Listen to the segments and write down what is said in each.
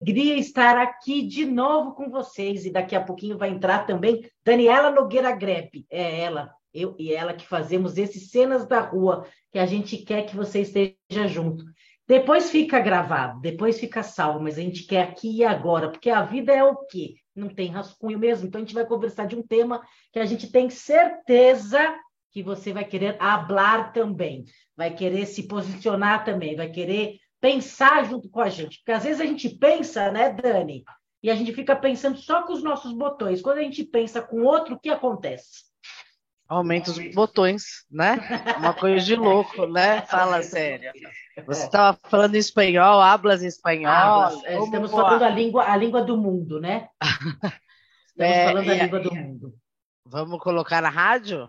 alegria estar aqui de novo com vocês. E daqui a pouquinho vai entrar também Daniela Nogueira Grepe. É ela, eu e ela que fazemos esses cenas da rua, que a gente quer que você esteja junto. Depois fica gravado, depois fica salvo, mas a gente quer aqui e agora, porque a vida é o quê? Não tem rascunho mesmo. Então a gente vai conversar de um tema que a gente tem certeza que você vai querer hablar também, vai querer se posicionar também, vai querer pensar junto com a gente. Porque às vezes a gente pensa, né, Dani? E a gente fica pensando só com os nossos botões. Quando a gente pensa com outro, o que acontece? Aumenta os botões, né? Uma coisa de louco, né? Fala sério. Você estava falando em espanhol, hablas espanhol. Hablas. É, estamos falando a língua, a língua do mundo, né? Estamos é, falando a língua do mundo. Vamos colocar na rádio?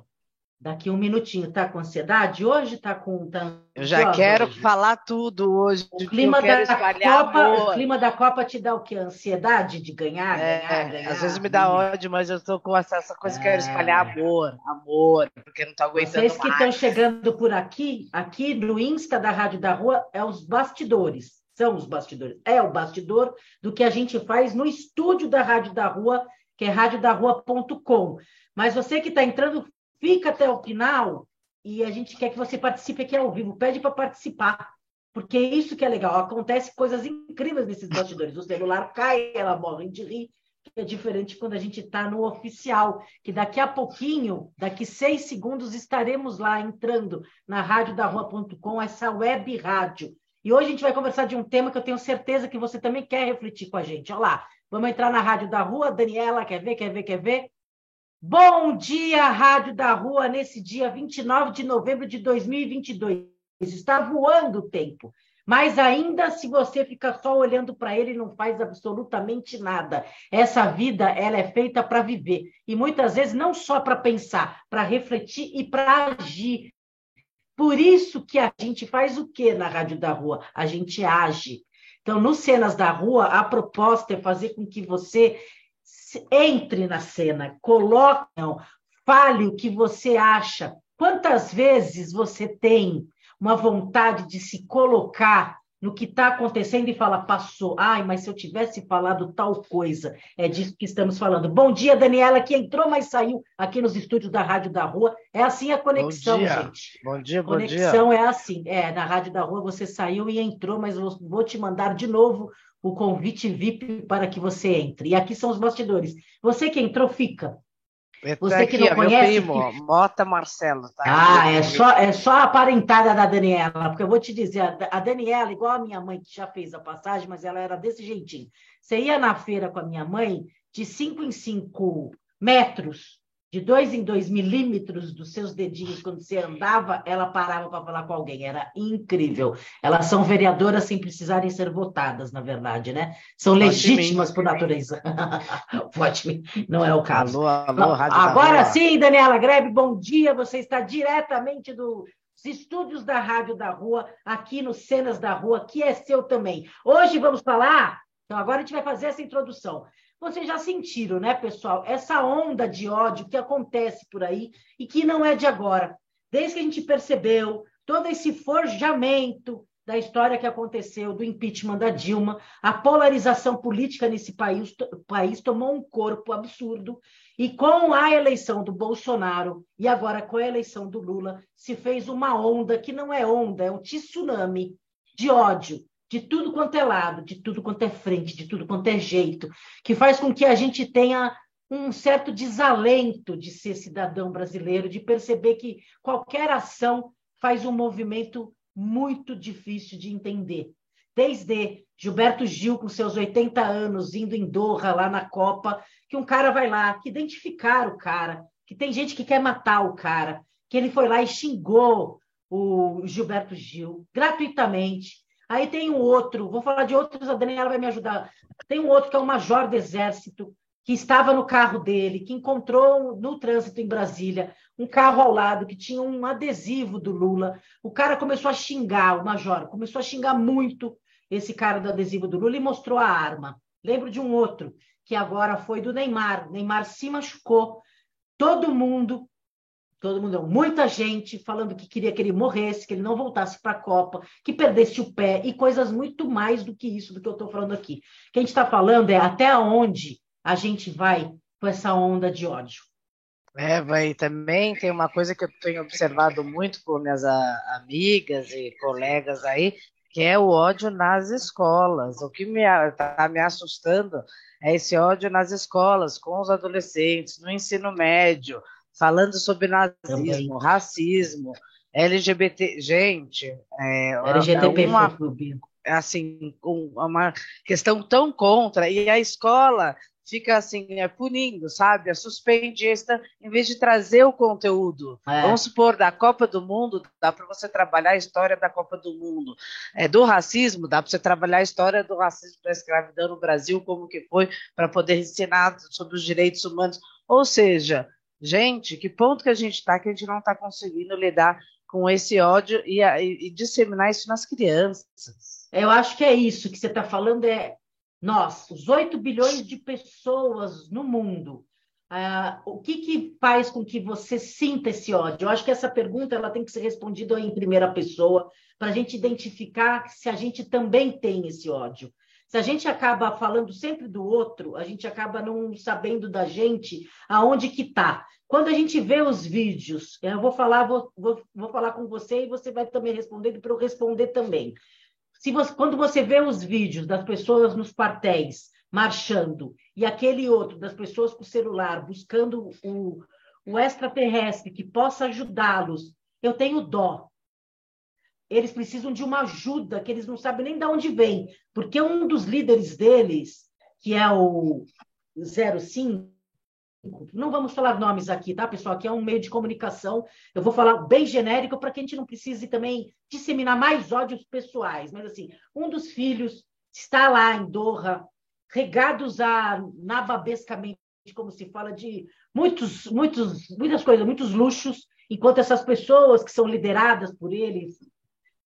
Daqui um minutinho, tá com ansiedade? Hoje tá com. Tá eu já quero falar tudo hoje. O clima, da Copa, o clima da Copa te dá o quê? Ansiedade de ganhar? É, ganhar, ganhar às vezes me dá ódio, mas eu estou com essa coisa que é. quero espalhar amor, amor, porque não estou aguentando. Vocês que estão chegando por aqui, aqui no Insta da Rádio da Rua, é os bastidores. São os bastidores. É o bastidor do que a gente faz no estúdio da Rádio da Rua, que é radiodarrua.com. Mas você que está entrando Fica até o final e a gente quer que você participe aqui ao vivo. Pede para participar, porque é isso que é legal. Acontece coisas incríveis nesses bastidores. O celular cai, ela morre de rir. É diferente quando a gente está no oficial, que daqui a pouquinho, daqui seis segundos, estaremos lá entrando na radiodarrua.com, essa web rádio. E hoje a gente vai conversar de um tema que eu tenho certeza que você também quer refletir com a gente. Olha lá, vamos entrar na Rádio da Rua. Daniela, quer ver, quer ver, quer ver? Bom dia, Rádio da Rua, nesse dia 29 de novembro de 2022. Está voando o tempo, mas ainda se você fica só olhando para ele, não faz absolutamente nada. Essa vida, ela é feita para viver. E muitas vezes não só para pensar, para refletir e para agir. Por isso que a gente faz o que na Rádio da Rua? A gente age. Então, nos Cenas da Rua, a proposta é fazer com que você entre na cena, coloque, fale o que você acha. Quantas vezes você tem uma vontade de se colocar no que está acontecendo e fala, passou. Ai, mas se eu tivesse falado tal coisa, é disso que estamos falando. Bom dia, Daniela, que entrou, mas saiu aqui nos estúdios da Rádio da Rua. É assim a conexão, bom gente. Bom dia, bom conexão dia. Conexão é assim. É, na Rádio da Rua você saiu e entrou, mas vou te mandar de novo o convite VIP para que você entre. E aqui são os bastidores. Você que entrou, fica. Você aqui, que não conhece. Meu primo, Mota Marcelo. Tá ah, é só, é só a parentada da Daniela, porque eu vou te dizer, a Daniela, igual a minha mãe, que já fez a passagem, mas ela era desse jeitinho. Você ia na feira com a minha mãe, de 5 em 5 metros, de dois em dois milímetros dos seus dedinhos quando você andava, ela parava para falar com alguém. Era incrível. Elas são vereadoras sem precisarem ser votadas, na verdade, né? São legítimas por natureza. Pode não é o caso. Alô, alô, Rádio Agora sim, Daniela Grebe, bom dia. Você está diretamente dos estúdios da Rádio da Rua, aqui no Cenas da Rua, que é seu também. Hoje vamos falar. Então, agora a gente vai fazer essa introdução. Vocês já sentiram, né, pessoal, essa onda de ódio que acontece por aí e que não é de agora. Desde que a gente percebeu todo esse forjamento da história que aconteceu do impeachment da Dilma, a polarização política nesse país, país tomou um corpo absurdo e com a eleição do Bolsonaro e agora com a eleição do Lula se fez uma onda que não é onda, é um tsunami de ódio de tudo quanto é lado, de tudo quanto é frente, de tudo quanto é jeito, que faz com que a gente tenha um certo desalento de ser cidadão brasileiro, de perceber que qualquer ação faz um movimento muito difícil de entender. Desde Gilberto Gil, com seus 80 anos, indo em Doha, lá na Copa, que um cara vai lá, que identificar o cara, que tem gente que quer matar o cara, que ele foi lá e xingou o Gilberto Gil gratuitamente, Aí tem um outro, vou falar de outros, a Daniela vai me ajudar. Tem um outro que é um major do exército, que estava no carro dele, que encontrou no trânsito em Brasília um carro ao lado que tinha um adesivo do Lula. O cara começou a xingar, o major, começou a xingar muito esse cara do adesivo do Lula e mostrou a arma. Lembro de um outro, que agora foi do Neymar. O Neymar se machucou. Todo mundo todo mundo, muita gente falando que queria que ele morresse, que ele não voltasse para a Copa, que perdesse o pé e coisas muito mais do que isso do que eu estou falando aqui. O que a gente está falando é até onde a gente vai com essa onda de ódio. É, vai também tem uma coisa que eu tenho observado muito com minhas amigas e colegas aí, que é o ódio nas escolas. O que está me, me assustando é esse ódio nas escolas, com os adolescentes, no ensino médio, falando sobre nazismo, racismo, LGBT. Gente, é, LGBT uma, assim, uma questão tão contra, e a escola fica assim, é, punindo, sabe? É, suspende esta, em vez de trazer o conteúdo. É. Vamos supor, da Copa do Mundo, dá para você trabalhar a história da Copa do Mundo. É, do racismo, dá para você trabalhar a história do racismo da escravidão no Brasil, como que foi, para poder ensinar sobre os direitos humanos. Ou seja, gente, que ponto que a gente está que a gente não está conseguindo lidar com esse ódio e, e, disseminar isso nas crianças. Eu acho que é isso que você está falando, é nós, os 8 bilhões de pessoas no mundo, uh, o que, que faz com que você sinta esse ódio? Eu acho que essa pergunta ela tem que ser respondida em primeira pessoa, para a gente identificar se a gente também tem esse ódio. Se a gente acaba falando sempre do outro, a gente acaba não sabendo da gente aonde que está. Quando a gente vê os vídeos, eu vou falar, vou, vou, vou falar com você e você vai também responder para eu responder também. Se você, quando você vê os vídeos das pessoas nos quartéis marchando e aquele outro das pessoas com o celular buscando o, o extraterrestre que possa ajudá-los, eu tenho dó. Eles precisam de uma ajuda que eles não sabem nem de onde vem, porque um dos líderes deles, que é o 05, não vamos falar nomes aqui, tá, pessoal? Aqui é um meio de comunicação. Eu vou falar bem genérico para que a gente não precise também disseminar mais ódios pessoais. Mas, assim, um dos filhos está lá em Doha, regados a nababescamente, como se fala, de muitos, muitos, muitas coisas, muitos luxos, enquanto essas pessoas que são lideradas por eles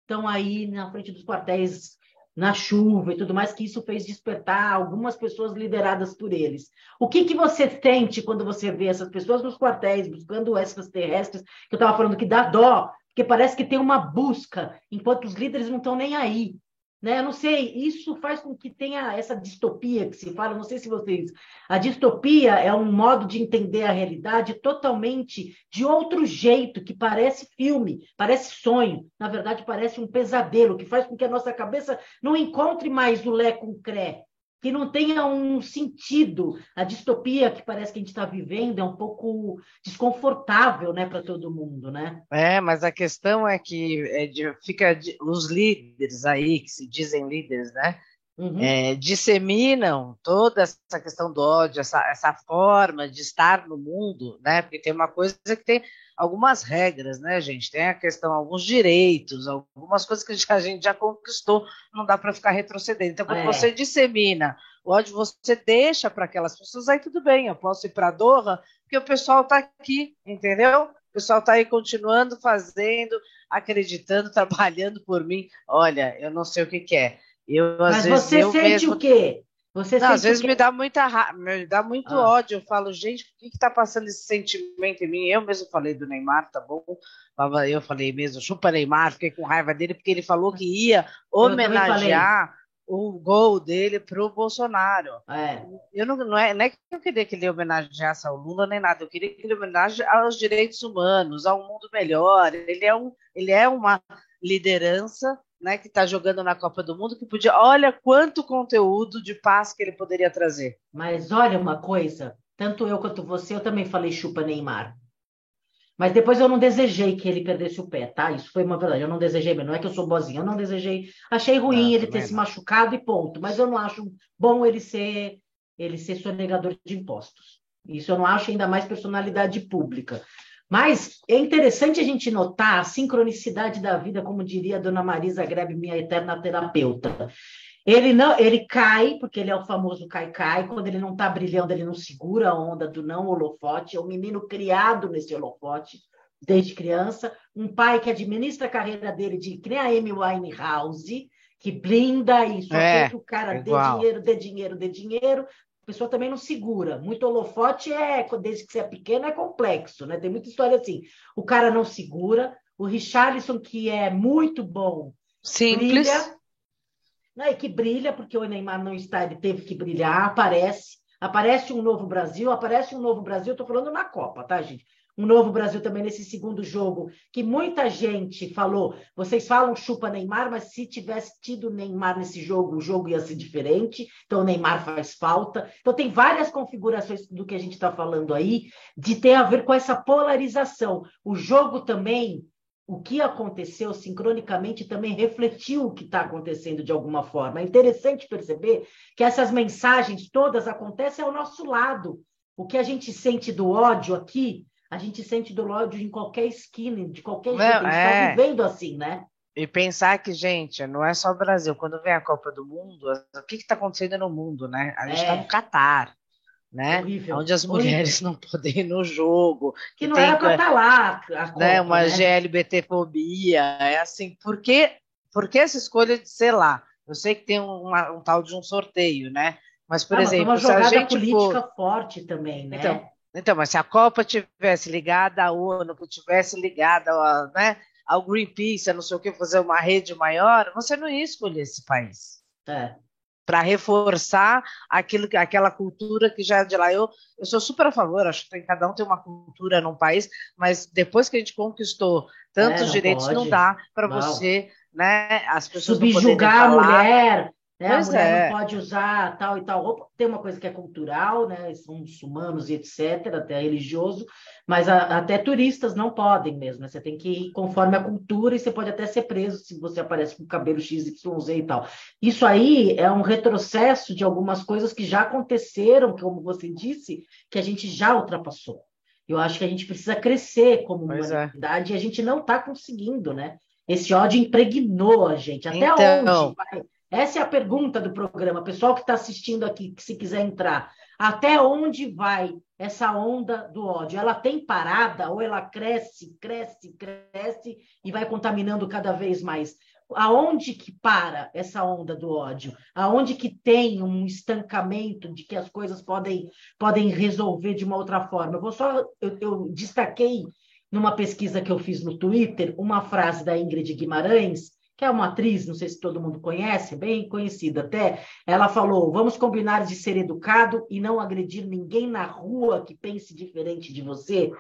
estão aí na frente dos quartéis na chuva e tudo mais, que isso fez despertar algumas pessoas lideradas por eles. O que, que você sente quando você vê essas pessoas nos quartéis buscando extraterrestres, que eu estava falando que dá dó, porque parece que tem uma busca, enquanto os líderes não estão nem aí. Né? Eu não sei, isso faz com que tenha essa distopia que se fala, não sei se vocês. A distopia é um modo de entender a realidade totalmente de outro jeito, que parece filme, parece sonho, na verdade parece um pesadelo, que faz com que a nossa cabeça não encontre mais o Lé com Cré, que não tenha um sentido. A distopia que parece que a gente está vivendo é um pouco desconfortável né, para todo mundo. Né? É, mas a questão é que é de, fica de, os líderes aí, que se dizem líderes, né? Uhum. É, disseminam toda essa questão do ódio, essa, essa forma de estar no mundo, né? Porque tem uma coisa que tem algumas regras, né, gente? Tem a questão, alguns direitos, algumas coisas que a gente já conquistou, não dá para ficar retrocedendo. Então, quando é. você dissemina o ódio, você deixa para aquelas pessoas, aí tudo bem, eu posso ir para Doha, porque o pessoal está aqui, entendeu? O pessoal está aí continuando fazendo, acreditando, trabalhando por mim. Olha, eu não sei o que, que é. Eu, Mas você sente mesmo... o quê? Você não, às vezes que... me dá muita ra... me dá muito ah. ódio. Eu falo, gente, o que está passando esse sentimento em mim? Eu mesmo falei do Neymar, tá bom? Eu falei mesmo, chupa Neymar, fiquei com raiva dele, porque ele falou que ia homenagear o gol dele para o Bolsonaro. É. Eu não, não, é, não é que eu queria que ele homenageasse ao Lula nem nada, eu queria que ele homenageasse aos direitos humanos, a um mundo melhor. Ele é, um, ele é uma liderança né, que está jogando na Copa do Mundo, que podia. Olha quanto conteúdo de paz que ele poderia trazer. Mas olha uma coisa, tanto eu quanto você, eu também falei chupa Neymar. Mas depois eu não desejei que ele perdesse o pé, tá? Isso foi uma verdade. Eu não desejei, não é que eu sou boazinha, eu não desejei. Achei ruim ah, ele ter não. se machucado e ponto. Mas eu não acho bom ele ser ele ser sonegador de impostos. Isso eu não acho ainda mais personalidade pública. Mas é interessante a gente notar a sincronicidade da vida, como diria a dona Marisa Grebe, minha eterna terapeuta. Ele não, ele cai, porque ele é o famoso cai-cai. Quando ele não está brilhando, ele não segura a onda do não holofote. É um menino criado nesse holofote desde criança. Um pai que administra a carreira dele de que nem a Amy Winehouse, que blinda isso, é, o cara dê dinheiro, dê dinheiro, dê dinheiro, a pessoa também não segura. Muito holofote é, desde que você é pequeno, é complexo, né? Tem muita história assim. O cara não segura. O Richarlison, que é muito bom, Simples. brilha. Né? E que brilha, porque o Neymar não está, ele teve que brilhar, aparece. Aparece um novo Brasil, aparece um novo Brasil, estou falando na Copa, tá, gente? Um novo Brasil também nesse segundo jogo, que muita gente falou, vocês falam chupa Neymar, mas se tivesse tido Neymar nesse jogo, o jogo ia ser diferente, então o Neymar faz falta. Então tem várias configurações do que a gente está falando aí, de ter a ver com essa polarização. O jogo também, o que aconteceu sincronicamente também refletiu o que está acontecendo de alguma forma. É interessante perceber que essas mensagens todas acontecem ao nosso lado. O que a gente sente do ódio aqui a gente sente do ódio em qualquer esquina, de qualquer jeito. a gente está é... vivendo assim, né? E pensar que, gente, não é só o Brasil. Quando vem a Copa do Mundo, o que está acontecendo no mundo, né? A gente está é. no Catar, né? Horrível. Onde as mulheres Horrível. não podem ir no jogo. Que, que não tem, era para estar tá lá. A Copa, né? Uma né? GLBT-fobia. É assim, por que, por que essa escolha de ser lá? Eu sei que tem um, um tal de um sorteio, né? Mas, por ah, exemplo, mas uma jogada política for... forte também, né? Então, então, mas se a Copa tivesse ligada à ONU, que tivesse ligada ao, né, ao Greenpeace, a não sei o que, fazer uma rede maior, você não ia escolher esse país. É. Para reforçar aquilo, aquela cultura que já é de lá. Eu, eu sou super a favor, acho que cada um tem uma cultura num país, mas depois que a gente conquistou tantos é, não direitos, pode. não dá para você, né? As pessoas subjugar a mulher, né? a mulher é. não pode usar tal e tal roupa. Tem uma coisa que é cultural, né? são muçulmanos e etc., até religioso, mas a, até turistas não podem mesmo. Né? Você tem que ir conforme a cultura e você pode até ser preso se você aparece com cabelo XYZ e tal. Isso aí é um retrocesso de algumas coisas que já aconteceram, como você disse, que a gente já ultrapassou. Eu acho que a gente precisa crescer como pois é. humanidade é. e a gente não está conseguindo, né? Esse ódio impregnou a gente. Até então... onde vai? Essa é a pergunta do programa. Pessoal que está assistindo aqui, que se quiser entrar, até onde vai essa onda do ódio? Ela tem parada ou ela cresce, cresce, cresce e vai contaminando cada vez mais? Aonde que para essa onda do ódio? Aonde que tem um estancamento de que as coisas podem, podem resolver de uma outra forma? Eu vou só eu, eu destaquei numa pesquisa que eu fiz no Twitter uma frase da Ingrid Guimarães que é uma atriz, não sei se todo mundo conhece, bem conhecida até, ela falou: vamos combinar de ser educado e não agredir ninguém na rua que pense diferente de você,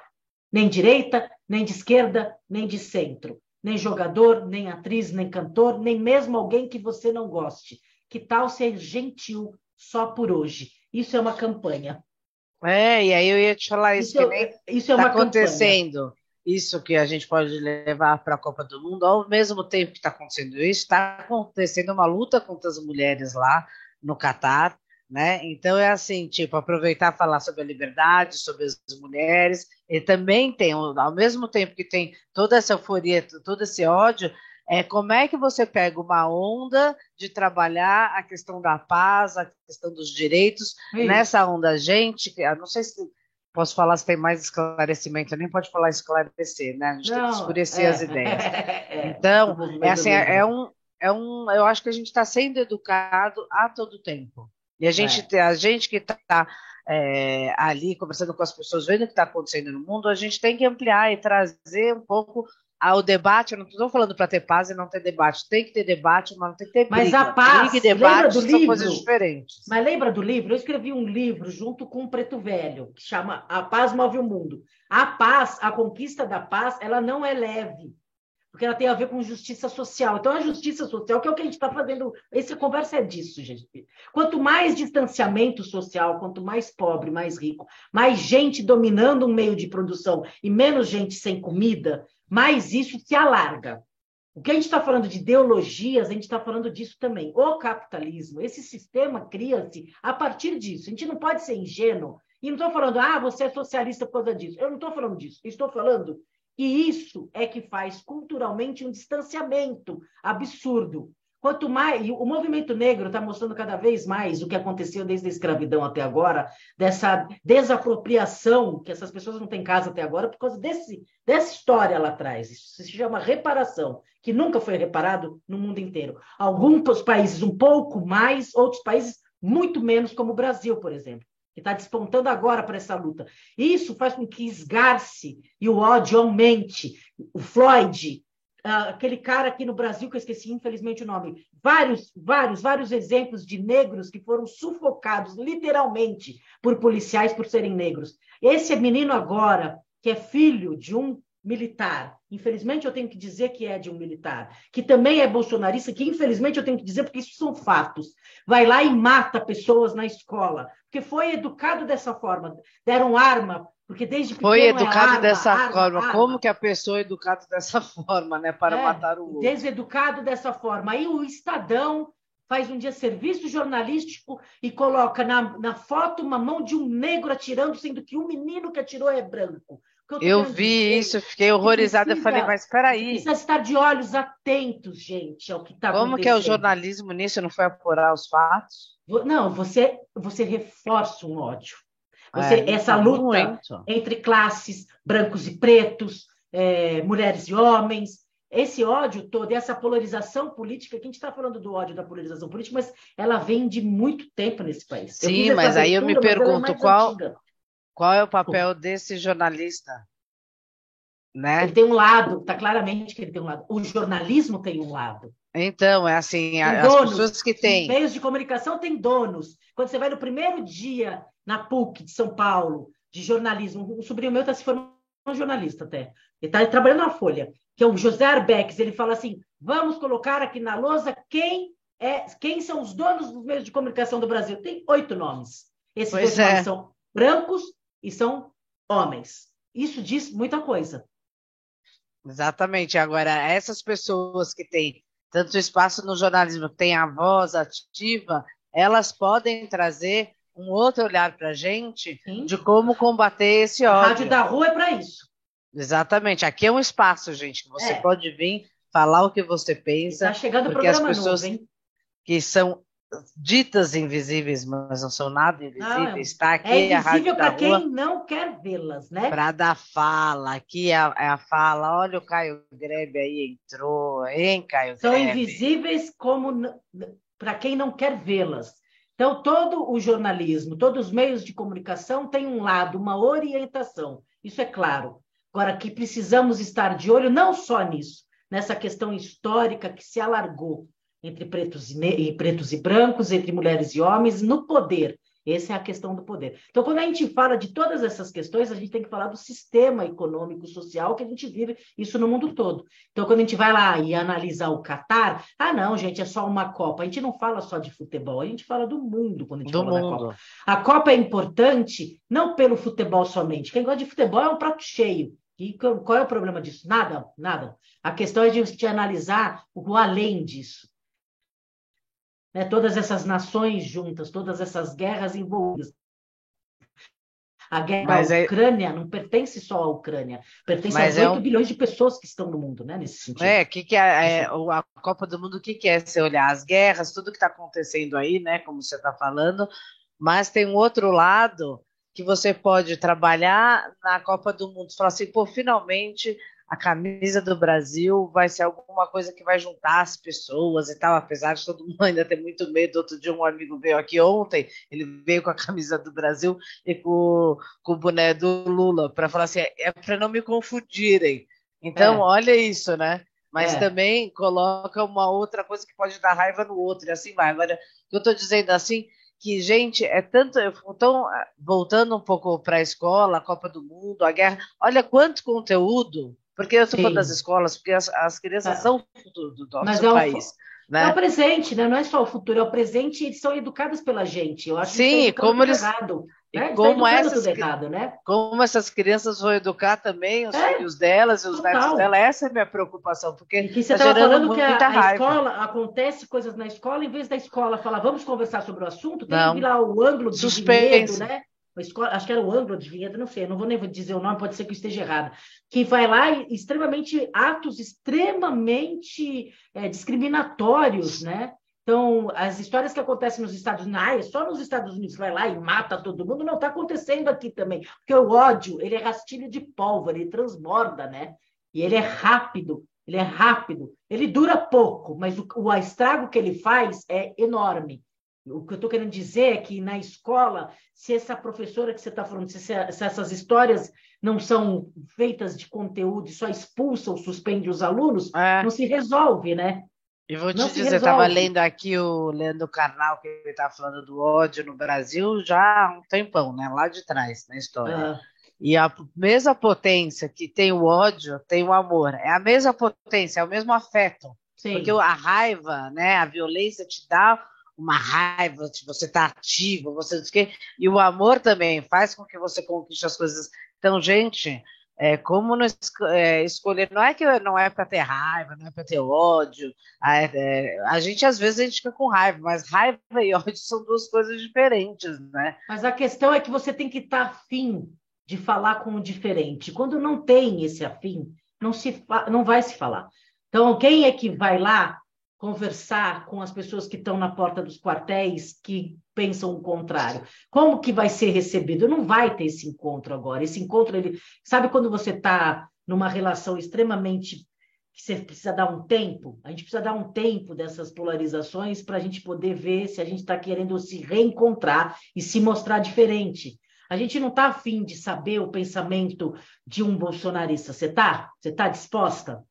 nem direita, nem de esquerda, nem de centro, nem jogador, nem atriz, nem cantor, nem mesmo alguém que você não goste. Que tal ser gentil só por hoje? Isso é uma campanha. É, e aí eu ia te falar isso, isso que nem isso é tá acontecendo. Campanha isso que a gente pode levar para a Copa do Mundo, ao mesmo tempo que está acontecendo isso, está acontecendo uma luta contra as mulheres lá no Catar, né? Então é assim, tipo, aproveitar falar sobre a liberdade, sobre as mulheres, e também tem, ao mesmo tempo que tem toda essa euforia, todo esse ódio, é como é que você pega uma onda de trabalhar a questão da paz, a questão dos direitos, nessa onda, gente, não sei se posso falar se tem mais esclarecimento, nem pode falar esclarecer, né? A gente não, tem que escurecer é, as ideias. É, então, é, assim, é, um, é um, eu acho que a gente está sendo educado a todo tempo. E a gente, é. a gente que está é, ali conversando com as pessoas, vendo o que está acontecendo no mundo, a gente tem que ampliar e trazer um pouco ao debate, eu não estou falando para ter paz e não ter debate. Tem que ter debate, mas não tem que ter briga. Mas a paz, briga e debate do são livro, coisas diferentes. Mas lembra do livro? Eu escrevi um livro junto com o Preto Velho, que chama A Paz Move o Mundo. A paz, a conquista da paz, ela não é leve, porque ela tem a ver com justiça social. Então, a justiça social, que é o que a gente está fazendo, essa conversa é disso, gente. Quanto mais distanciamento social, quanto mais pobre, mais rico, mais gente dominando um meio de produção e menos gente sem comida, mais isso se alarga. O que a gente está falando de ideologias, a gente está falando disso também. O capitalismo, esse sistema cria-se a partir disso. A gente não pode ser ingênuo. E não estou falando, ah, você é socialista por causa disso. Eu não estou falando disso. Estou falando que isso é que faz culturalmente um distanciamento absurdo Quanto mais. O movimento negro está mostrando cada vez mais o que aconteceu desde a escravidão até agora, dessa desapropriação, que essas pessoas não têm casa até agora, por causa desse, dessa história lá atrás. Isso se chama reparação, que nunca foi reparado no mundo inteiro. Alguns países um pouco mais, outros países muito menos como o Brasil, por exemplo, que está despontando agora para essa luta. Isso faz com que esgarce e o ódio aumente. O Floyd, aquele cara aqui no Brasil, que eu esqueci infelizmente o nome, vários, vários, vários exemplos de negros que foram sufocados literalmente por policiais por serem negros. Esse menino agora, que é filho de um militar, infelizmente eu tenho que dizer que é de um militar, que também é bolsonarista, que infelizmente eu tenho que dizer porque isso são fatos, vai lá e mata pessoas na escola, porque foi educado dessa forma, deram arma porque desde Foi é educado é arma, dessa arma, forma. Arma. Como que a pessoa é educada dessa forma, né? Para é, matar o outro. Deseducado dessa forma. Aí o Estadão faz um dia serviço jornalístico e coloca na, na foto uma mão de um negro atirando, sendo que o menino que atirou é branco. Eu, eu vi isso, fiquei horrorizada. Precisa, eu falei, mas espera aí. Precisa estar de olhos atentos, gente, ao que está acontecendo. Como que é o jornalismo nisso? Não foi apurar os fatos? Não, você, você reforça um ódio. Você, é, essa luta muito. entre classes, brancos e pretos, é, mulheres e homens, esse ódio todo, essa polarização política, que a gente está falando do ódio da polarização política, mas ela vem de muito tempo nesse país. Sim, mas aí eu me é pergunto qual, qual é o papel desse jornalista? Né? Ele tem um lado, está claramente que ele tem um lado. O jornalismo tem um lado. Então, é assim, as donos, pessoas que têm. Meios de comunicação têm donos. Quando você vai no primeiro dia na PUC de São Paulo, de jornalismo. Um sobrinho meu está se formando jornalista até. Ele está trabalhando na Folha, que é o José Arbex. Ele fala assim: vamos colocar aqui na lousa quem é, quem são os donos dos meios de comunicação do Brasil. Tem oito nomes. Esses pois é. nomes são brancos e são homens. Isso diz muita coisa. Exatamente. Agora, essas pessoas que têm tanto espaço no jornalismo, que têm a voz ativa, elas podem trazer um outro olhar para a gente Sim. de como combater esse ódio. A Rádio da Rua é para isso. Exatamente. Aqui é um espaço, gente, que você é. pode vir falar o que você pensa. Está chegando o programa as pessoas novo, hein? que são ditas invisíveis, mas não são nada invisíveis. Está é aqui é invisível para quem não quer vê-las, né? Para dar fala. Aqui é a, é a, fala. Olha o Caio Grebe aí entrou, hein, Caio São Grebe? invisíveis como para quem não quer vê-las. Então, todo o jornalismo, todos os meios de comunicação têm um lado, uma orientação, isso é claro. Agora, que precisamos estar de olho não só nisso, nessa questão histórica que se alargou entre pretos e, pretos e brancos, entre mulheres e homens, no poder, essa é a questão do poder. Então, quando a gente fala de todas essas questões, a gente tem que falar do sistema econômico, social que a gente vive, isso no mundo todo. Então, quando a gente vai lá e analisa o Catar, ah, não, gente, é só uma Copa. A gente não fala só de futebol, a gente fala do mundo quando a gente do fala mundo. da Copa. A Copa é importante não pelo futebol somente. Quem gosta de futebol é um prato cheio. E qual é o problema disso? Nada, nada. A questão é de, de analisar o além disso né, todas essas nações juntas, todas essas guerras envolvidas. A guerra Mas da é Ucrânia é... não pertence só à Ucrânia, pertence Mas 8 é um... bilhões de pessoas que estão no mundo, né, nesse sentido. É, que que é, é a Copa do Mundo, o que, que é você olhar as guerras, tudo que está acontecendo aí, né, como você está falando, mas tem um outro lado que você pode trabalhar na Copa do Mundo, falar assim, pô, finalmente a camisa do Brasil vai ser alguma coisa que vai juntar as pessoas e tal, apesar de todo mundo ainda ter muito medo. Outro dia um amigo veio aqui ontem, ele veio com a camisa do Brasil e com, com o boné do Lula, para falar assim, é, é para não me confundirem. Então, é. olha isso, né? Mas é. também coloca uma outra coisa que pode dar raiva no outro, e assim vai. Agora, eu estou dizendo assim, que, gente, é tanto. Então, voltando um pouco para a escola, a Copa do Mundo, a guerra, olha quanto conteúdo porque eu estou falando das escolas, porque as, as crianças é. são o futuro do nosso Mas é país. né? É o presente, né? Não é só o futuro, é o presente e eles são educados pela gente. Eu acho Sim, que como eles. Errado. Né? Como, essas, errado, né? como essas crianças vão educar também os é, filhos delas e os total. netos dela, essa é a minha preocupação, porque e que você está falando que a, a escola acontece coisas na escola, em vez da escola falar vamos conversar sobre o assunto, tem Não. que ir lá o ângulo de Suspense. né? Escola, acho que era o ângulo de vinheta, não sei, não vou nem dizer o nome, pode ser que eu esteja errado, que vai lá e extremamente, atos extremamente é, discriminatórios, né? Então, as histórias que acontecem nos Estados Unidos, ah, é só nos Estados Unidos vai lá e mata todo mundo, não está acontecendo aqui também, porque o ódio, ele é rastilho de pólvora, ele transborda, né? E ele é rápido, ele é rápido, ele dura pouco, mas o, o estrago que ele faz é enorme. O que eu estou querendo dizer é que na escola, se essa professora que você está falando, se, se, essas histórias não são feitas de conteúdo e só expulsa ou suspende os alunos, é. não se resolve, né? E vou te não dizer, estava lendo aqui o Leandro Carnal, que ele estava falando do ódio no Brasil já há um tempão, né? Lá de trás, na história. Ah. E a mesma potência que tem o ódio, tem o amor. É a mesma potência, é o mesmo afeto. Sim. Porque a raiva, né, a violência te dá uma raiva, de você estar tá ativo, você e o amor também faz com que você conquiste as coisas. Então, gente, é, como não, é, escolher, não é que não é para ter raiva, não é para ter ódio. A, é, a, gente às vezes a gente fica com raiva, mas raiva e ódio são duas coisas diferentes, né? Mas a questão é que você tem que estar tá afim de falar com o diferente. Quando não tem esse afim, não se não vai se falar. Então, quem é que vai lá conversar com as pessoas que estão na porta dos quartéis que pensam o contrário? Como que vai ser recebido? Não vai ter esse encontro agora. Esse encontro, ele sabe quando você está numa relação extremamente que você precisa dar um tempo, a gente precisa dar um tempo dessas polarizações para a gente poder ver se a gente está querendo se reencontrar e se mostrar diferente. A gente não está afim de saber o pensamento de um bolsonarista. Você está? Você está disposta?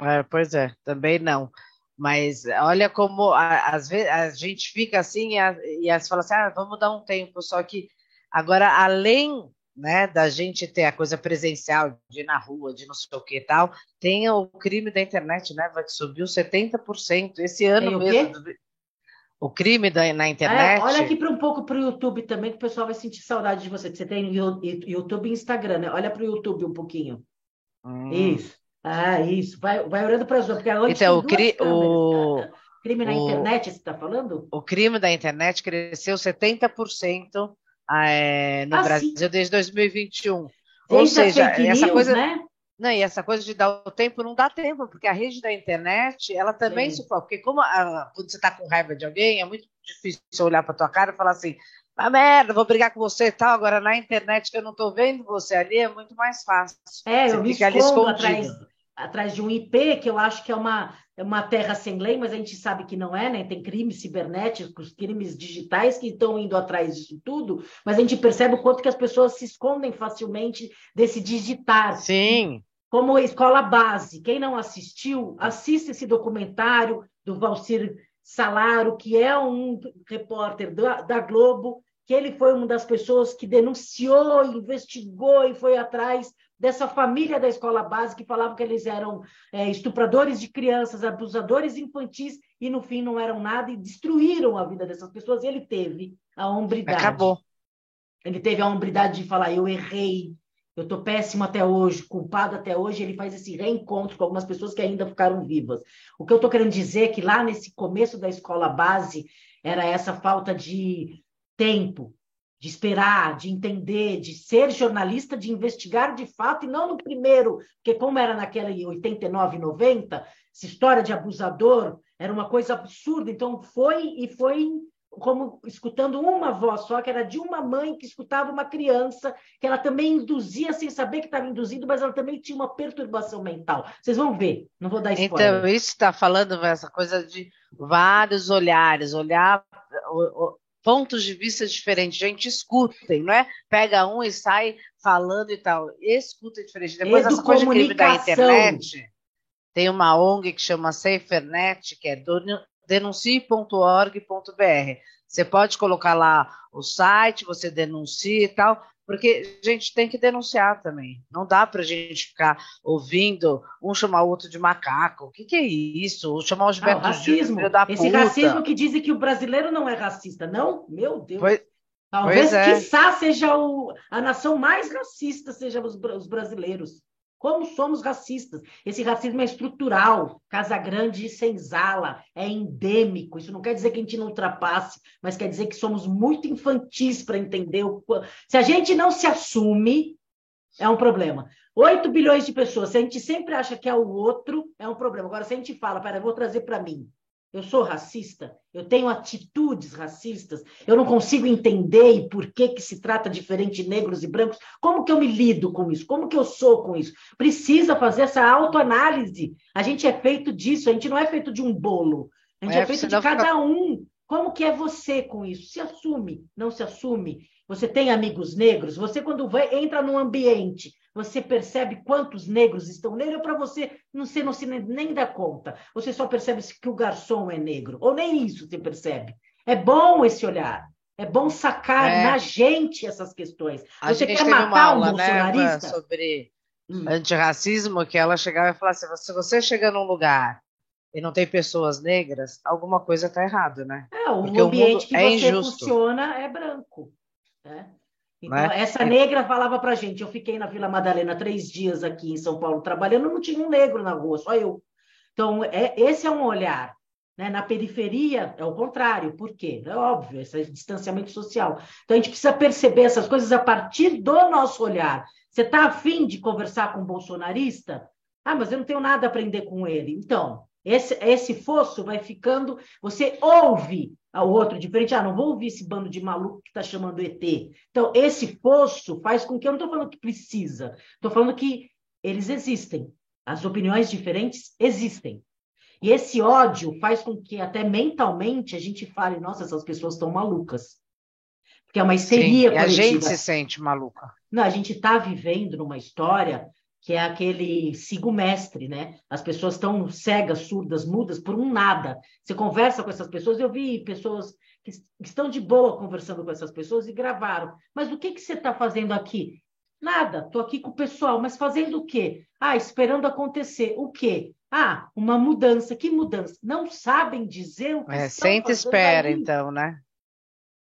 É, pois é, também não. Mas olha como às vezes a gente fica assim e, a, e as fala assim, ah, vamos dar um tempo. Só que agora, além né, da gente ter a coisa presencial, de ir na rua, de não sei o que e tal, tem o crime da internet, né, que subiu 70% esse ano mesmo. O crime da, na internet. É, olha aqui para um pouco para o YouTube também, que o pessoal vai sentir saudade de você. Você tem YouTube e Instagram, né? Olha para o YouTube um pouquinho. Hum. Isso. Ah, isso. Vai, vai olhando para as outras. Porque então, o, cri o crime na o, internet, você está falando? O crime da internet cresceu 70% é, no ah, Brasil sim. desde 2021. Desde Ou seja, essa news, coisa. Né? Não, e essa coisa de dar o tempo não dá tempo, porque a rede da internet, ela também Sim. se for, porque como a, quando você está com raiva de alguém, é muito difícil você olhar para tua cara e falar assim, ah, merda, vou brigar com você e tal. Agora na internet que eu não estou vendo você ali é muito mais fácil. É, você eu me escondo atrás, atrás de um IP, que eu acho que é uma, é uma terra sem lei, mas a gente sabe que não é, né? Tem crimes cibernéticos, crimes digitais que estão indo atrás disso tudo, mas a gente percebe o quanto que as pessoas se escondem facilmente desse digitar. Sim. Como escola base. Quem não assistiu, assista esse documentário do Valcir Salaro, que é um repórter da, da Globo, que ele foi uma das pessoas que denunciou, investigou e foi atrás dessa família da escola base que falavam que eles eram é, estupradores de crianças, abusadores infantis e no fim não eram nada e destruíram a vida dessas pessoas. E ele teve a hombridade. Acabou. Ele teve a hombridade de falar: eu errei, eu estou péssimo até hoje, culpado até hoje. Ele faz esse reencontro com algumas pessoas que ainda ficaram vivas. O que eu estou querendo dizer é que lá nesse começo da escola base era essa falta de tempo, de esperar, de entender, de ser jornalista, de investigar de fato, e não no primeiro, porque como era naquela 89, 90, essa história de abusador era uma coisa absurda, então foi e foi como escutando uma voz só, que era de uma mãe que escutava uma criança, que ela também induzia sem saber que estava induzindo, mas ela também tinha uma perturbação mental. Vocês vão ver, não vou dar spoiler. Então, isso está falando essa coisa de vários olhares, olhar pontos de vista diferentes. Gente, escutem, não é? Pega um e sai falando e tal. Escuta diferente. Depois, essa coisa crime da internet, tem uma ONG que chama SaferNet, que é denuncie.org.br. Você pode colocar lá o site, você denuncia e tal, porque a gente tem que denunciar também. Não dá para a gente ficar ouvindo um chamar o outro de macaco. O que, que é isso? Chamar o Gilberto ah, racismo. de da Esse puta. racismo que dizem que o brasileiro não é racista. Não? Meu Deus. Pois, Talvez, pois é. quiçá, seja o, a nação mais racista, seja os, os brasileiros. Como somos racistas? Esse racismo é estrutural. Casa Grande e Senzala é endêmico. Isso não quer dizer que a gente não ultrapasse, mas quer dizer que somos muito infantis para entender. O... Se a gente não se assume, é um problema. 8 bilhões de pessoas, se a gente sempre acha que é o outro, é um problema. Agora, se a gente fala, pera, eu vou trazer para mim. Eu sou racista? Eu tenho atitudes racistas? Eu não consigo entender e por que, que se trata diferente de negros e brancos? Como que eu me lido com isso? Como que eu sou com isso? Precisa fazer essa autoanálise. A gente é feito disso, a gente não é feito de um bolo. A gente é, é feito de cada fica... um. Como que é você com isso? Se assume, não se assume? Você tem amigos negros? Você, quando vai, entra num ambiente, você percebe quantos negros estão nele, ou para você, você não se nem dá conta. Você só percebe que o garçom é negro, ou nem isso você percebe. É bom esse olhar. É bom sacar é. na gente essas questões. A você quer matar aula, um né, bolsonarista? Né, sobre hum. antirracismo, que ela chegava e falava assim: se você chega num lugar e não tem pessoas negras, alguma coisa está errada, né? É, o Porque ambiente o que é você injusto. funciona é branco. Né? Então, né? essa é. negra falava pra gente, eu fiquei na Vila Madalena três dias aqui em São Paulo trabalhando, não tinha um negro na rua, só eu. Então, é, esse é um olhar. Né? Na periferia é o contrário. Por quê? É óbvio, esse distanciamento social. Então a gente precisa perceber essas coisas a partir do nosso olhar. Você está afim de conversar com um bolsonarista? Ah, mas eu não tenho nada a aprender com ele. Então, esse, esse fosso vai ficando. Você ouve ao outro diferente. Ah, não vou ouvir esse bando de maluco que está chamando ET. Então, esse fosso faz com que. Eu não estou falando que precisa, estou falando que eles existem. As opiniões diferentes existem. E esse ódio faz com que até mentalmente a gente fale, nossa, essas pessoas estão malucas. Porque é uma histeria Sim, coletiva. a gente se sente maluca. Não, a gente está vivendo numa história que é aquele sigo mestre, né? As pessoas estão cegas, surdas, mudas por um nada. Você conversa com essas pessoas, eu vi pessoas que estão de boa conversando com essas pessoas e gravaram. Mas o que, que você está fazendo aqui? Nada, estou aqui com o pessoal, mas fazendo o quê? Ah, esperando acontecer. O quê? Ah, uma mudança. Que mudança? Não sabem dizer o que é, Senta e espera, aí. então, né?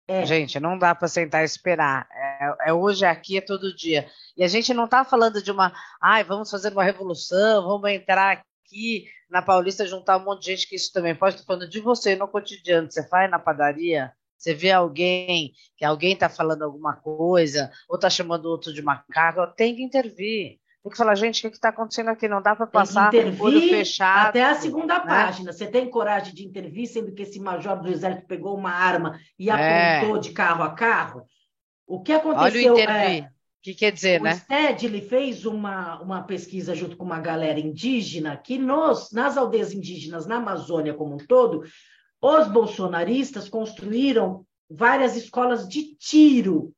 É. Gente, não dá para sentar e esperar. É, é, hoje, é aqui, é todo dia. E a gente não está falando de uma, ai, vamos fazer uma revolução, vamos entrar aqui na Paulista juntar um monte de gente que isso também pode. Estou falando de você no cotidiano. Você vai na padaria, você vê alguém que alguém está falando alguma coisa, ou está chamando outro de macaco, tem que intervir. Tem que falar, gente, o que está acontecendo aqui? Não dá para passar o olho fechado. Até a segunda né? página. Você tem coragem de intervir, sendo que esse major do exército pegou uma arma e é. apontou de carro a carro? O que aconteceu? Olha o. É, que quer dizer, o né? O STED ele fez uma, uma pesquisa junto com uma galera indígena que nos, nas aldeias indígenas na Amazônia como um todo, os bolsonaristas construíram várias escolas de tiro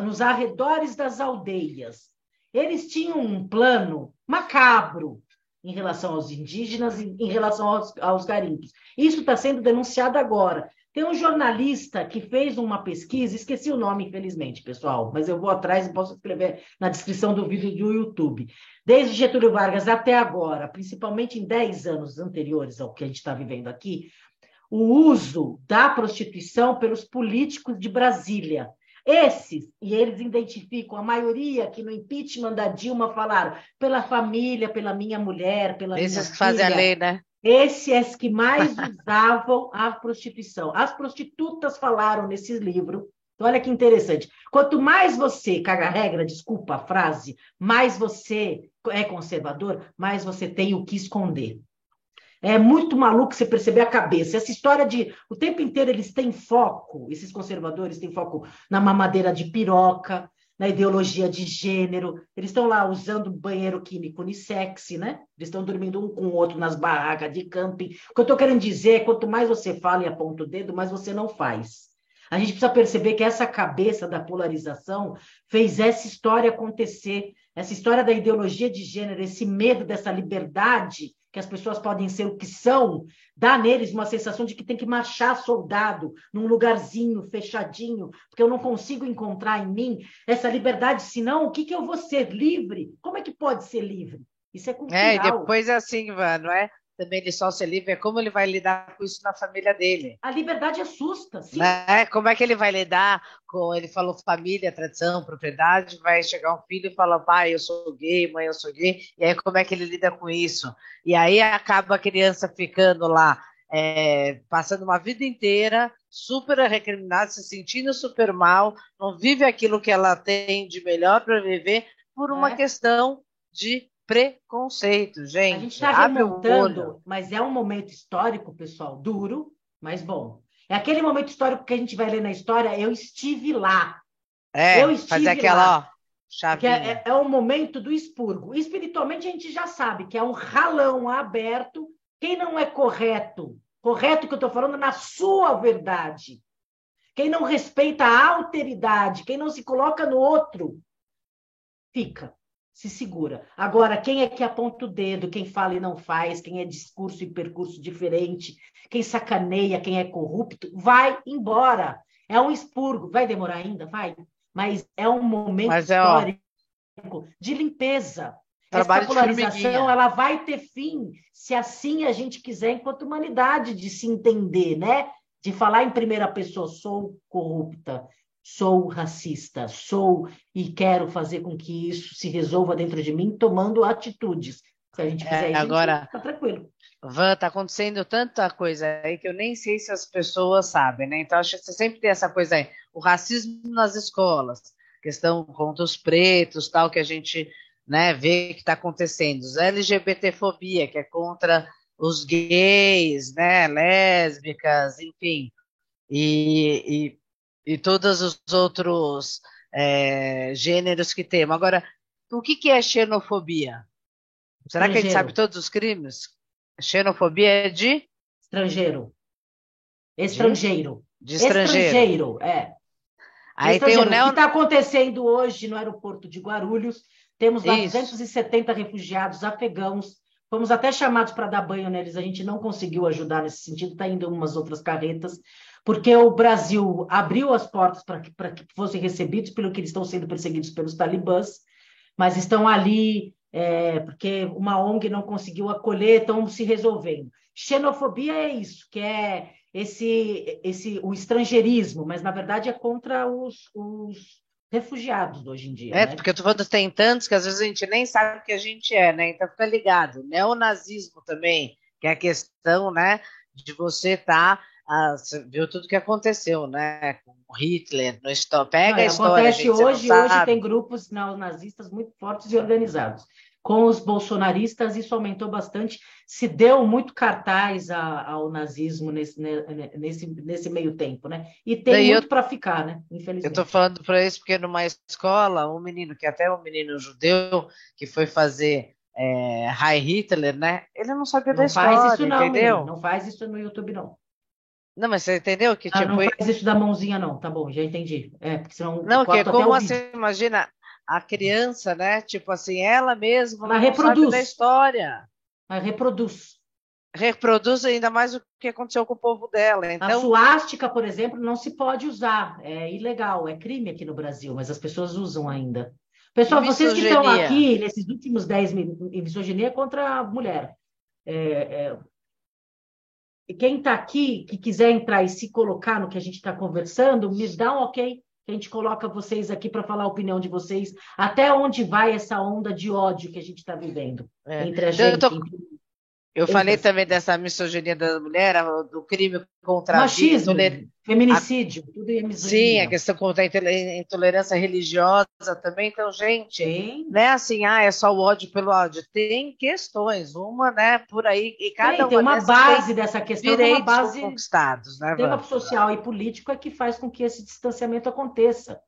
nos arredores das aldeias. Eles tinham um plano macabro em relação aos indígenas e em relação aos, aos garimpos. Isso está sendo denunciado agora. Tem um jornalista que fez uma pesquisa, esqueci o nome, infelizmente, pessoal, mas eu vou atrás e posso escrever na descrição do vídeo do YouTube. Desde Getúlio Vargas até agora, principalmente em 10 anos anteriores ao que a gente está vivendo aqui, o uso da prostituição pelos políticos de Brasília esses, e eles identificam a maioria que no impeachment da Dilma falaram pela família, pela minha mulher, pela Esses minha que fazem a lei, né? Esses que mais usavam a prostituição. As prostitutas falaram nesse livro. Então, olha que interessante. Quanto mais você caga regra, desculpa a frase, mais você é conservador, mais você tem o que esconder. É muito maluco você perceber a cabeça. Essa história de o tempo inteiro eles têm foco, esses conservadores têm foco na mamadeira de piroca, na ideologia de gênero. Eles estão lá usando banheiro químico unissex, né? Eles estão dormindo um com o outro nas barracas de camping. O que eu estou querendo dizer é quanto mais você fala e aponta o dedo, mais você não faz. A gente precisa perceber que essa cabeça da polarização fez essa história acontecer, essa história da ideologia de gênero, esse medo dessa liberdade que as pessoas podem ser o que são, dá neles uma sensação de que tem que marchar soldado num lugarzinho fechadinho, porque eu não consigo encontrar em mim essa liberdade, senão o que, que eu vou ser livre? Como é que pode ser livre? Isso é cultural. É, e depois é assim, mano, não é? Também ele só ser livre é como ele vai lidar com isso na família dele. A liberdade assusta, sim. Né? Como é que ele vai lidar com, ele falou família, tradição, propriedade, vai chegar um filho e falar, pai, eu sou gay, mãe, eu sou gay, e aí como é que ele lida com isso? E aí acaba a criança ficando lá, é, passando uma vida inteira super recriminada, se sentindo super mal, não vive aquilo que ela tem de melhor para viver por uma é. questão de preconceito, gente. A gente está remontando, mas é um momento histórico, pessoal, duro, mas bom. É aquele momento histórico que a gente vai ler na história, eu estive lá. É, eu estive fazer aquela, lá. ó, chavinha. É, é, é o momento do expurgo. Espiritualmente, a gente já sabe que é um ralão aberto. Quem não é correto correto que eu estou falando na sua verdade. Quem não respeita a alteridade, quem não se coloca no outro, fica, se segura. Agora, quem é que aponta o dedo, quem fala e não faz, quem é discurso e percurso diferente, quem sacaneia, quem é corrupto, vai embora. É um expurgo. Vai demorar ainda? Vai. Mas é um momento Mas é, histórico ó, de limpeza. Trabalho Essa polarização ela vai ter fim se assim a gente quiser, enquanto humanidade, de se entender, né? De falar em primeira pessoa, sou corrupta, sou racista, sou e quero fazer com que isso se resolva dentro de mim, tomando atitudes. Se a gente fizer é, isso, agora, tá tranquilo. Van, tá acontecendo tanta coisa aí que eu nem sei se as pessoas sabem, né? Então, acho que você sempre tem essa coisa aí, o racismo nas escolas, questão contra os pretos, tal, que a gente né, vê que está acontecendo. A LGBTfobia, que é contra os gays, né, lésbicas, enfim, e, e, e todos os outros é, gêneros que temos. Agora, o que, que é xenofobia? Será que a gente sabe todos os crimes? Xenofobia é de? Estrangeiro. Estrangeiro. De, de estrangeiro. Estrangeiro, é. Aí tem o, neo... o que está acontecendo hoje no aeroporto de Guarulhos temos lá Isso. 270 refugiados afegãos. Fomos até chamados para dar banho neles, a gente não conseguiu ajudar nesse sentido, está indo umas outras carretas, porque o Brasil abriu as portas para que, que fossem recebidos, pelo que eles estão sendo perseguidos pelos talibãs, mas estão ali é, porque uma ONG não conseguiu acolher, estão se resolvendo. Xenofobia é isso, que é esse, esse o estrangeirismo, mas na verdade é contra os, os refugiados hoje em dia. É, né? porque eu tô falando tem tantos que às vezes a gente nem sabe o que a gente é, né? Então fica ligado. Neonazismo também, que é a questão, né, de você estar. Tá, ah, você viu tudo que aconteceu, né? Com Hitler, no Pega não, a história. Acontece hoje, hoje tem grupos neonazistas muito fortes e organizados com os bolsonaristas, isso aumentou bastante, se deu muito cartaz a, ao nazismo nesse, nesse, nesse meio tempo, né? E tem Daí muito para ficar, né? Infelizmente. Eu estou falando para isso porque numa escola, um menino, que até um menino judeu, que foi fazer é, High Hitler, né? Ele não sabia não da história, faz isso não, entendeu? Menino, não faz isso no YouTube, não. Não, mas você entendeu que ah, tipo... Não faz isso da mãozinha, não. Tá bom, já entendi. É, porque senão... Não, que como assim, imagina a criança, né? Tipo assim, ela mesma ela reproduz da história. Ela reproduz. Reproduz ainda mais o que aconteceu com o povo dela. Então... A suástica, por exemplo, não se pode usar. É ilegal, é crime aqui no Brasil, mas as pessoas usam ainda. Pessoal, vocês que estão aqui nesses últimos 10 minutos, misoginia contra a mulher. É, é... Quem está aqui, que quiser entrar e se colocar no que a gente está conversando, me dá um ok a gente coloca vocês aqui para falar a opinião de vocês, até onde vai essa onda de ódio que a gente está vivendo é. entre a gente. Eu, tô... eu falei também dessa misoginia da mulher, do crime contra Machismo, a vida, feminicídio, a... tudo é misoginia. Sim, a questão contra a intolerância religiosa também. Então, gente, Sim. não é assim, ah, é só o ódio pelo ódio. Tem questões, uma, né, por aí, e cada tem, uma tem uma base dessa questão, tem uma base conquistados, né, tema social e político é que faz com que esse distanciamento aconteça.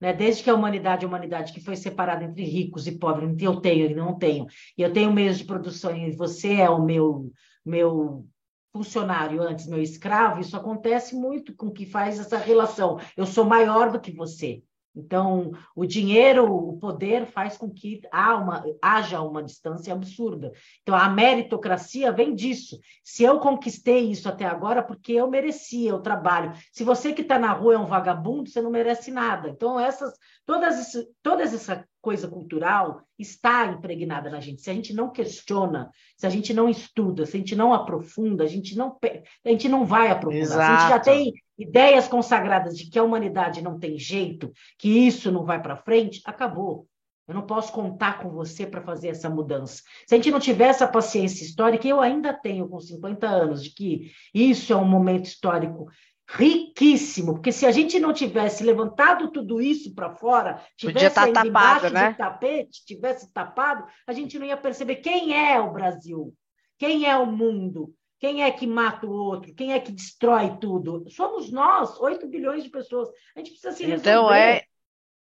Né? Desde que a humanidade, a humanidade que foi separada entre ricos e pobres, eu tenho e não tenho, e eu tenho meios de produção e você é o meu meu funcionário antes meu escravo, isso acontece muito com que faz essa relação. Eu sou maior do que você. Então, o dinheiro, o poder faz com que uma, haja uma distância absurda. Então, a meritocracia vem disso. Se eu conquistei isso até agora, porque eu merecia o trabalho. Se você que está na rua é um vagabundo, você não merece nada. Então, essas, todas, todas essa coisa cultural está impregnada na gente. Se a gente não questiona, se a gente não estuda, se a gente não aprofunda, a gente não, a gente não vai aprofundar. Exato. Se a gente já tem ideias consagradas de que a humanidade não tem jeito, que isso não vai para frente, acabou. Eu não posso contar com você para fazer essa mudança. Se a gente não tiver essa paciência histórica, eu ainda tenho com 50 anos, de que isso é um momento histórico riquíssimo, porque se a gente não tivesse levantado tudo isso para fora, tivesse estar tá tapado, né? do tapete, tivesse tapado, a gente não ia perceber quem é o Brasil, quem é o mundo, quem é que mata o outro, quem é que destrói tudo. Somos nós, 8 bilhões de pessoas. A gente precisa se resolver. Então é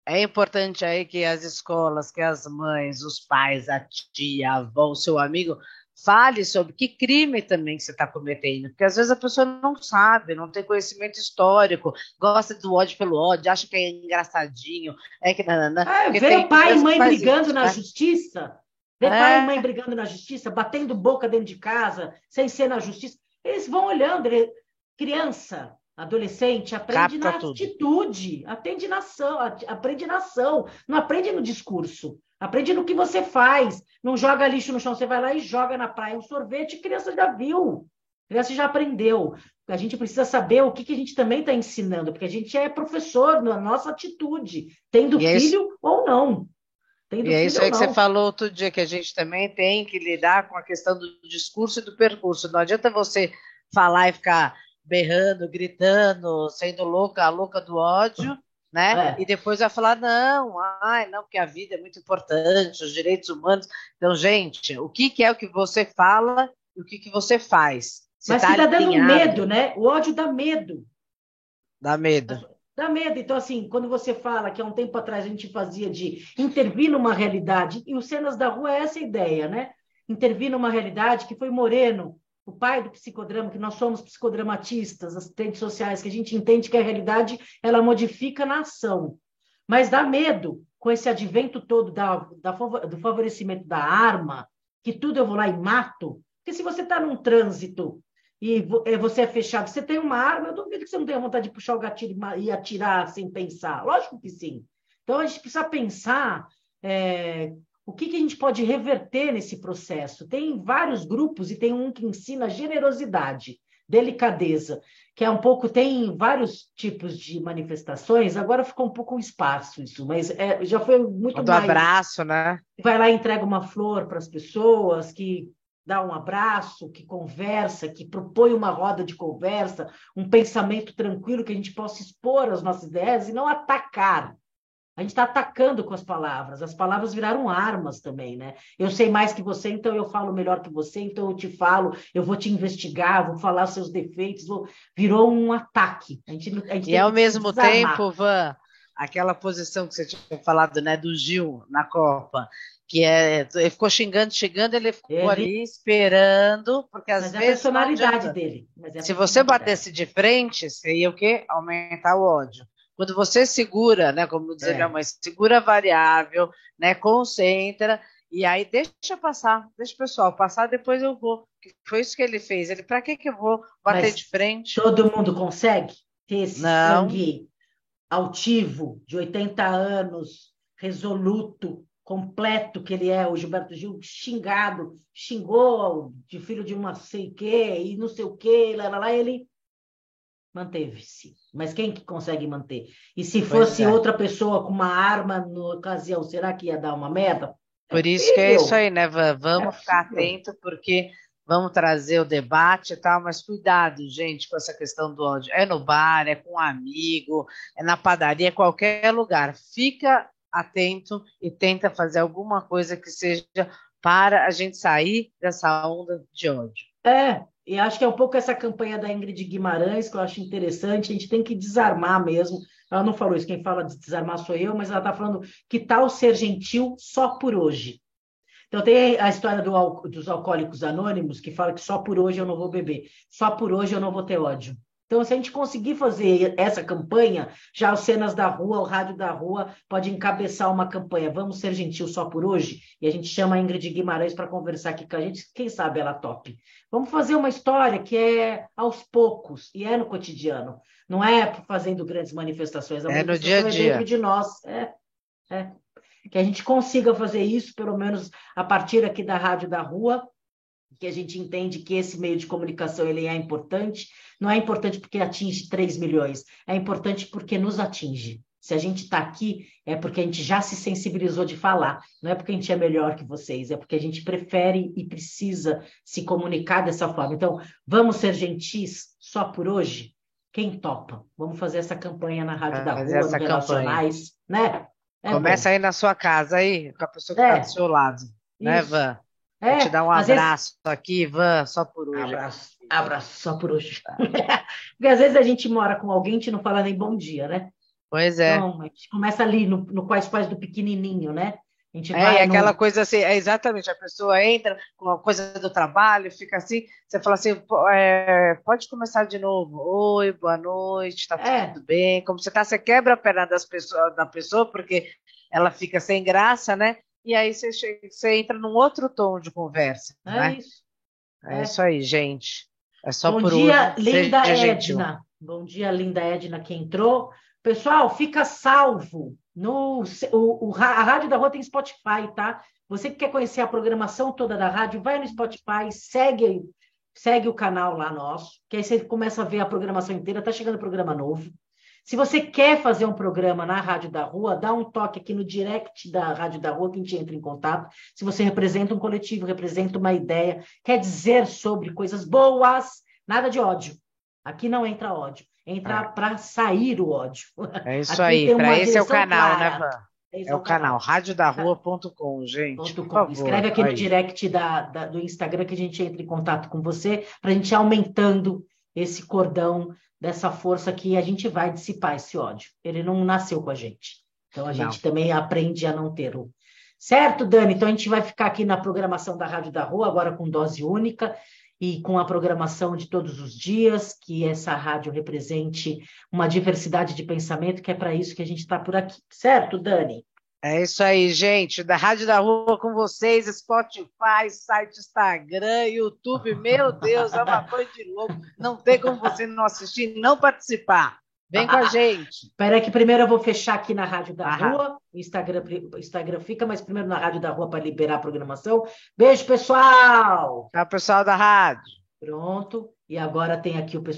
é importante aí que as escolas, que as mães, os pais, a tia, a avó, o seu amigo fale sobre que crime também que você está cometendo, porque às vezes a pessoa não sabe, não tem conhecimento histórico, gosta do ódio pelo ódio, acha que é engraçadinho, é que nanana. É, vê o pai e mãe brigando isso, na né? justiça, vê é. pai e mãe brigando na justiça, batendo boca dentro de casa, sem ser na justiça, eles vão olhando, ele... criança, adolescente, aprende Capta na tudo. atitude, aprende na ação, aprende na ação, não aprende no discurso. Aprende no que você faz. Não joga lixo no chão, você vai lá e joga na praia um sorvete, criança já viu. Criança já aprendeu. A gente precisa saber o que, que a gente também está ensinando, porque a gente é professor na nossa atitude, tendo e é filho isso... ou não. E é isso aí que você falou outro dia, que a gente também tem que lidar com a questão do discurso e do percurso. Não adianta você falar e ficar berrando, gritando, sendo louca, a louca do ódio, né? É. E depois vai falar, não, ai, não, porque a vida é muito importante, os direitos humanos. Então, gente, o que, que é o que você fala e o que, que você faz? Você Mas tá está dando medo, né? O ódio dá medo. Dá medo. Dá medo. Então, assim, quando você fala que há um tempo atrás a gente fazia de intervir numa realidade, e os cenas da rua é essa ideia, né? Intervir numa realidade que foi Moreno, o pai do psicodrama, que nós somos psicodramatistas, as redes sociais, que a gente entende que a realidade ela modifica na ação. Mas dá medo com esse advento todo da, da, do favorecimento da arma, que tudo eu vou lá e mato. Porque se você está num trânsito e é, você é fechado, você tem uma arma, eu duvido que você não tenha vontade de puxar o gatilho e atirar sem pensar. Lógico que sim. Então a gente precisa pensar é, o que, que, a gente pode reverter nesse processo? Tem vários grupos e tem um que ensina generosidade, delicadeza, que é um pouco, tem vários tipos de manifestações, agora ficou um pouco espaço isso, mas é, já foi muito Do mais. abraço, né? Vai lá e entrega uma flor para as pessoas, que dá um abraço, que conversa, que propõe uma roda de conversa, um pensamento tranquilo que a gente possa expor as nossas ideias e não atacar. A gente está atacando com as palavras. As palavras viraram armas também, né? Eu sei mais que você, então eu falo melhor que você, então eu te falo, eu vou te investigar, vou falar seus defeitos. Vou... Virou um ataque. A gente, a gente e ao mesmo tempo, Van, aquela posição que você tinha falado, né, do Gil na Copa, que é, ele ficou xingando, xingando, ele ficou ele... ali esperando, porque às Mas vezes. É a personalidade dele. É Se você batesse de frente, seria o quê? Aumentar o ódio. Quando você segura, né, como dizia é. minha mãe, segura a variável, né, concentra e aí deixa passar, deixa o pessoal passar, depois eu vou. Foi isso que ele fez. Ele, para que que eu vou bater Mas de frente? Todo mundo consegue ter esse Não. sangue altivo, de 80 anos, resoluto, completo que ele é, o Gilberto Gil, xingado, xingou de filho de uma sei quê, e não sei o quê, lá, lá, lá, ele manteve-se. Mas quem que consegue manter? E se fosse é. outra pessoa com uma arma na ocasião, será que ia dar uma merda? Por é isso que é isso aí, né? Vamos é ficar atento, porque vamos trazer o debate e tal, mas cuidado, gente, com essa questão do ódio. É no bar, é com um amigo, é na padaria, é qualquer lugar. Fica atento e tenta fazer alguma coisa que seja para a gente sair dessa onda de ódio. É, e acho que é um pouco essa campanha da Ingrid Guimarães que eu acho interessante. A gente tem que desarmar mesmo. Ela não falou isso, quem fala de desarmar sou eu, mas ela está falando que tal ser gentil só por hoje. Então, tem a história do, dos alcoólicos anônimos que fala que só por hoje eu não vou beber, só por hoje eu não vou ter ódio. Então, se a gente conseguir fazer essa campanha, já os Cenas da Rua, o Rádio da Rua, pode encabeçar uma campanha. Vamos ser gentil só por hoje? E a gente chama a Ingrid Guimarães para conversar aqui com a gente. Quem sabe ela top. Vamos fazer uma história que é aos poucos e é no cotidiano. Não é fazendo grandes manifestações. A é no dia a dia. É dentro de nós. É, é. Que a gente consiga fazer isso, pelo menos a partir aqui da Rádio da Rua, que a gente entende que esse meio de comunicação ele é importante. Não é importante porque atinge 3 milhões, é importante porque nos atinge. Se a gente está aqui, é porque a gente já se sensibilizou de falar. Não é porque a gente é melhor que vocês, é porque a gente prefere e precisa se comunicar dessa forma. Então, vamos ser gentis só por hoje? Quem topa? Vamos fazer essa campanha na Rádio da Rua, no Relacionais, né? É Começa bom. aí na sua casa, aí, com a pessoa que está é. do seu lado, né, Isso. né, Van? É, Vou te dar um abraço vezes... aqui, Ivan, só por hoje. Abraço, abraço só por hoje. Porque às vezes a gente mora com alguém e a gente não fala nem bom dia, né? Pois é. Então, a gente começa ali no, no Quais Quais do pequenininho, né? A gente é, aquela no... coisa assim, é exatamente, a pessoa entra com a coisa do trabalho, fica assim, você fala assim, é, pode começar de novo. Oi, boa noite, tá é. tudo bem? Como você tá, você quebra a perna das pessoas, da pessoa, porque ela fica sem graça, né? E aí você, chega, você entra num outro tom de conversa. É né? isso. É, é, isso aí, gente. É só Bom por dia, hoje. linda Edna. Gentil. Bom dia, linda Edna, que entrou. Pessoal, fica salvo. No, o, o, a Rádio da Rua tem Spotify, tá? Você que quer conhecer a programação toda da rádio, vai no Spotify, segue, segue o canal lá nosso, que aí você começa a ver a programação inteira. Tá chegando programa novo. Se você quer fazer um programa na Rádio da Rua, dá um toque aqui no direct da Rádio da Rua, que a gente entra em contato. Se você representa um coletivo, representa uma ideia, quer dizer sobre coisas boas, nada de ódio. Aqui não entra ódio, entra é. para sair o ódio. É isso aqui aí, para esse é o canal, clara. né, Van? É, é o canal, radiodarrua.com, gente. .com. Escreve aqui no direct da, da, do Instagram que a gente entra em contato com você, para a gente ir aumentando esse cordão dessa força que a gente vai dissipar esse ódio. Ele não nasceu com a gente. Então a gente também aprende a não ter o. Certo, Dani? Então a gente vai ficar aqui na programação da Rádio da Rua, agora com dose única e com a programação de todos os dias, que essa rádio represente uma diversidade de pensamento, que é para isso que a gente está por aqui. Certo, Dani? É isso aí, gente. Da Rádio da Rua com vocês, Spotify, site Instagram, YouTube. Meu Deus, é uma coisa de louco. Não tem como você não assistir, não participar. Vem com a gente. Espera que primeiro eu vou fechar aqui na Rádio da Aham. Rua. O Instagram, Instagram fica, mas primeiro na Rádio da Rua para liberar a programação. Beijo, pessoal! Tchau, pessoal da rádio. Pronto. E agora tem aqui o pessoal.